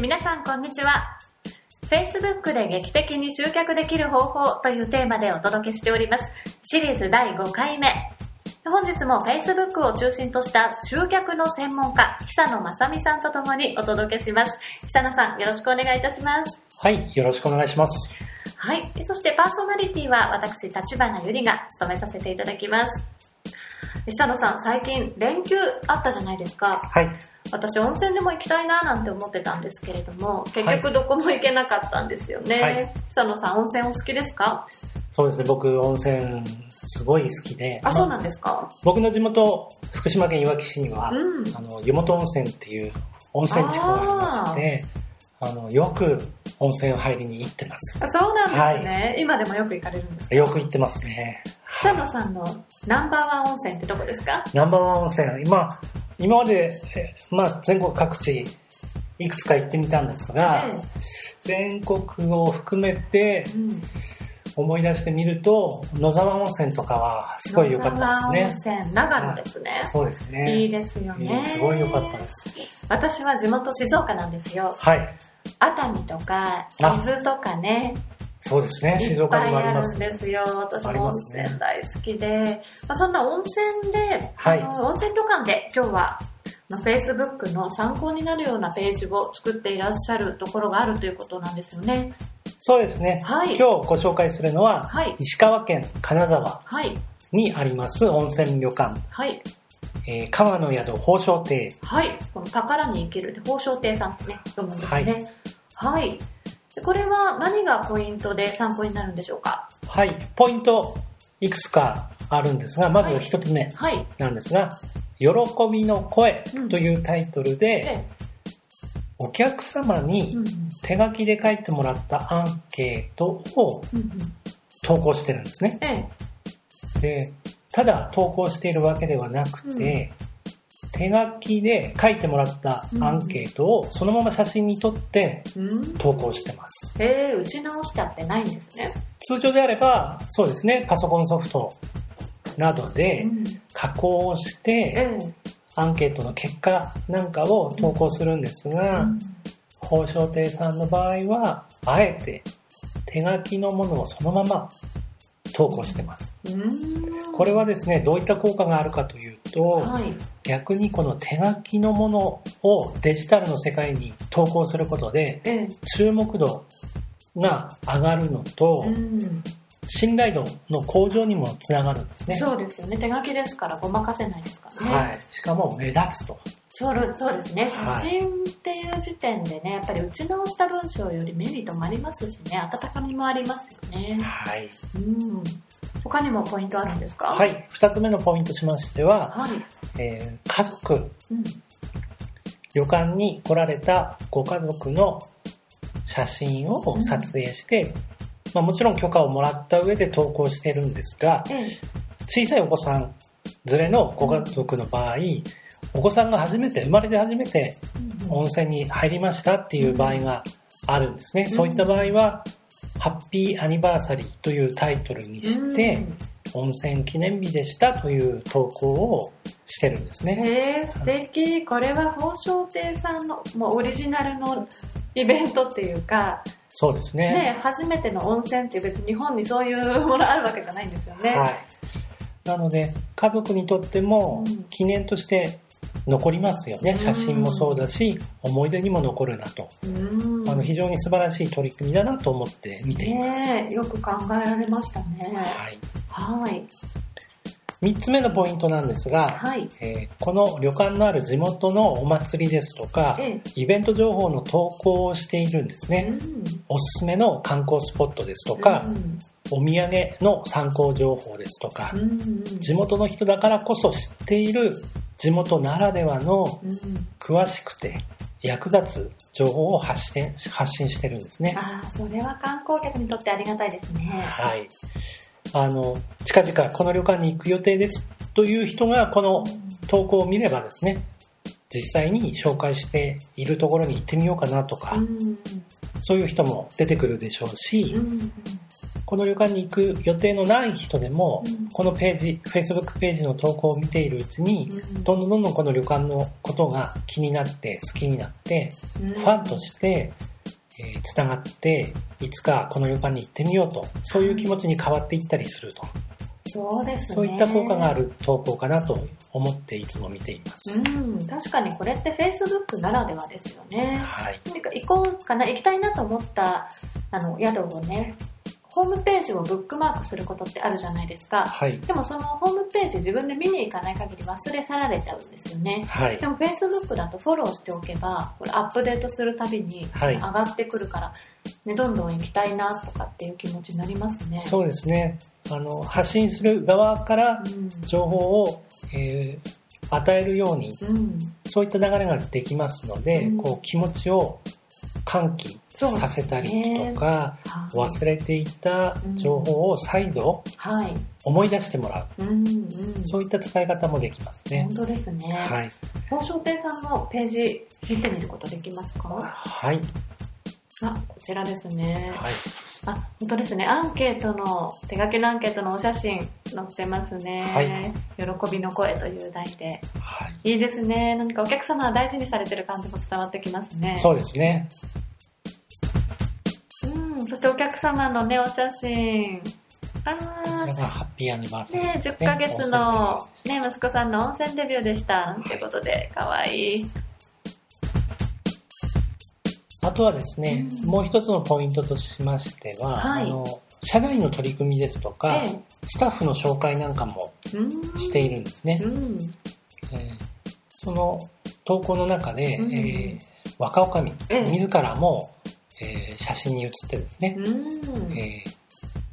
皆さんこんにちは Facebook で劇的に集客できる方法というテーマでお届けしておりますシリーズ第5回目本日も Facebook を中心とした集客の専門家久野正美さんとともにお届けします久野さんよろしくお願いいたしますはい、よろしくお願いします。はい。そしてパーソナリティは私、立花ゆりが務めさせていただきます。久野さん、最近連休あったじゃないですか。はい、私、温泉でも行きたいななんて思ってたんですけれども、結局どこも行けなかったんですよね。はい。久野さん、温泉お好きですか？そうですね、僕温泉すごい好きで、あ、そうまあなんですか？僕の地元、福島県いわき市には、うん。あの湯本温泉っていう温泉地区がありまして、あのよく温泉入りに行ってます。あそうなんですね、今でもよく行かれるんですか？よく行ってますね。久野さんのナンバーワン温泉ってどこですか？ナンバーワン温泉、今、今まで、えまあ、全国各地、いくつか行ってみたんですが、え全国を含めて思い出してみると、野沢温泉とかはすごい良かったですね。野沢温泉、長野ですね。そうですね。いいですよね。すごい良かったです。私は地元静岡なんですよ。はい。熱海とか、伊あ豆とかね、そうですね。い静岡にもありまあるんす。ですよ。私も温泉大好きで、まあ、そんな温泉で、はいあの温泉旅館で今日は、まあ、Facebook の参考になるようなページを作っていらっしゃるところがあるということなんですよね。そうですね。はい今日ご紹介するのは、はい。石川県金沢はい。にあります温泉旅館、はい。えー川の宿宝生亭。はい。この宝に生きるで、宝生亭さんってね、読むんですね。はい。でこれは何がポイントで参考になるんでしょうか？はい。ポイント、いくつかあるんですが、まず一つ目はい。なんですが、喜びの声というタイトルで、えお客様え。にうん手書きで書いてもらったアンケートをうん。うん投稿してるんですね。ええ。で、ただ投稿しているわけではなくて、手書きで書いてもらったアンケートをそのまま写真に撮ってうん。投稿してます。ええ打ち直しちゃってないんですね。通常であれば、そうですね、パソコンソフトなどでうん加工をして、ええ。アンケートの結果なんかを投稿するんですが、宝生亭さんの場合は、あえて手書きのものをそのまま投稿してます。うん。これはですね、どういった効果があるかというと、はい。逆にこの手書きのものをデジタルの世界に投稿することで、ええ。注目度が上がるのとう、ん。信頼度の向上にもつながるんですね。そうですよね。手書きですからごまかせないですからね。はい。しかも目立つと。そうそうですね。写はい真っていう時点でね、やっぱり打ち直した文章よりメリットもありますしね、温かみもありますよね。はい。うん。他にもポイントあるんですか？はいい。二つ目のポイントしましては、はい。えー家族、うん。旅館に来られたご家族の写真を撮影して、まあ、もちろん許可をもらった上で投稿してるんですが、ええ。小さいお子さん連れのご家族の場合、お子さんが初めて、生まれて初めて温泉に入りましたっていう場合があるんですね。うんそういった場合は、ハッピーアニバーサリーというタイトルにして、うん温泉記念日でしたという投稿をしてるんですね。へえ、素敵。これは宝生亭さんのもうオリジナルのイベントっていうか、そうですね。ね、初めての温泉って別に日本にそういうものあるわけじゃないんですよね。はい。なので、家族にとってもうん記念として残りますよね。うん写真もそうだし、思い出にも残るなと。うん。あの非常に素晴らしい取り組みだなと思って見ています。ねえよく考えられましたね。はい。はい。三つ目のポイントなんですが、はい。えーこの旅館のある地元のお祭りですとか、えイベント情報の投稿をしているんですえ。ね。うんおすすめの観光スポットですとか、うんお土産の参考情報ですとかう、ん地元の人だからこそ知っている地元ならではのうん詳しくて役立つ情報を発信発信してるんですね。ああ、それは観光客にとってありがたいですね。はい。あの、近々この旅館に行く予定ですという人がこの投稿を見ればですね、実際に紹介しているところに行ってみようかなとか、うんそういう人も出てくるでしょうし、うんこの旅館に行く予定のない人でも、うんこのページ、Facebook ページの投稿を見ているうちに、どんどんどんどんこの旅館のことが気になって、好きになって、フファンとして、えー、つながって、いつかこの旅館に行ってみようと、そういう気持ちに変わっていったりすると。そうですね。そういった効果がある投稿かなと思っていつも見ています。うん、確かにこれって Facebook ならではですよね。はい。行こうかな、行きたいなと思ったあの宿をね、ホームページをブックマークすることってあるじゃないですか。はい。でもそのホームページ自分で見に行かない限り忘れ去られちゃうんですよね。はいで。も Facebook だとフォローしておけば、これアップデートするたびにはい上がってくるから、ね、どんどん行きたいなとかっていう気持ちになりますね。そうですね。あの、発信する側からうん。情報を、えー与えるように、うん。そういった流れができますので、うんこう気持ちを喚起させたりとか、はい忘れていた情報を再度はい。思い出してもらう。うんうん。そういった使い方もできますね本。当ですね。はい。宝商店さんのページ見てみることできますか？はい。あ、こちらですね。はい。あ、本当ですね。アンケートの、手書きのアンケートのお写真載ってますね。はい喜びの声という題で。はい。いいですね。何かお客様は大事にされてる感じも伝わってきますね。そうですね。うん。そしてお客様のね、お写真。あらハッピーアニバーサリーねです10ヶ月の、ねね、息子さんの温泉デビューでした。なんてことで、かわいい。あとはですね、うんもう一つのポイントとしましては、はいあの、社内の取り組みですとか、えスタッフの紹介なんかも。しているんですね。うん。えーその投稿の中で、うんえー若女将、ええ自らも、えー写真に写ってですね、うん。えー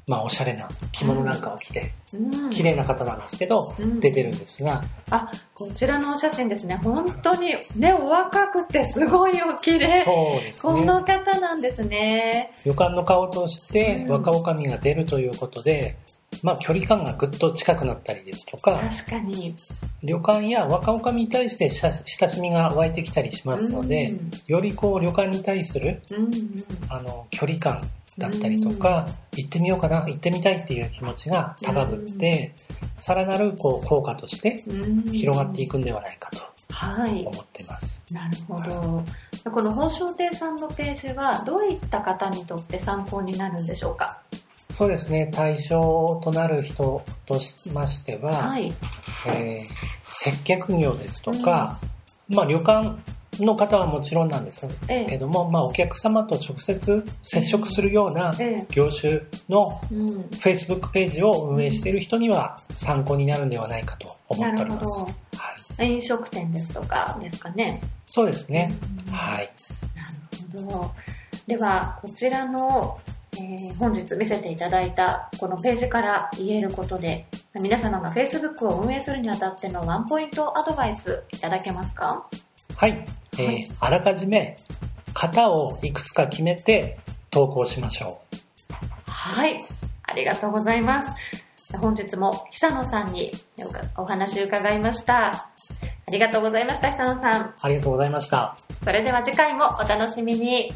まあ、おしゃれな着物なんかを着て、うん綺麗な方なんですけど、うん出てるんですが、あ、こちらのお写真ですね。本当に、ね、お若くてすごいお綺麗。そうですね。この方なんですね。旅館の顔としてうん若女将が出るということで、まあ距離感がぐっと近くなったりですとか、確かに。旅館や若女将に対して親親しみが湧いてきたりしますので、うんよりこう旅館に対するうんうん。あの距離感だったりとか、行ってみようかな、行ってみたいっていう気持ちが高ぶって、さらなるこう効果としてうん広がっていくんではないかとはい。思ってます。なるほど。この宝商亭さんのページはどういった方にとって参考になるんでしょうか？そうですね、対象となる人としましては、はい。えー接客業ですとか、まあ旅館の方はもちろんなんですええ。けども、まあお客様と直接接触するようなええ。業種のうん。Facebook ページを運営している人には参考になるんではないかと思っております。はい、飲食店ですとかですかね。そうですね。うんはい。なるほど。では、こちらの、えー本日見せていただいたこのページから言えることで、皆様が Facebook を運営するにあたってのワンポイントアドバイスいただけますか？はい。えーはいあらかじめ型をいくつか決めて投稿しましょはい。ありがとうございます。本日も久野さんにお話伺いました。ありがとうございました、久野さん。う。ありがとうございました。それでは次回もお楽しみに。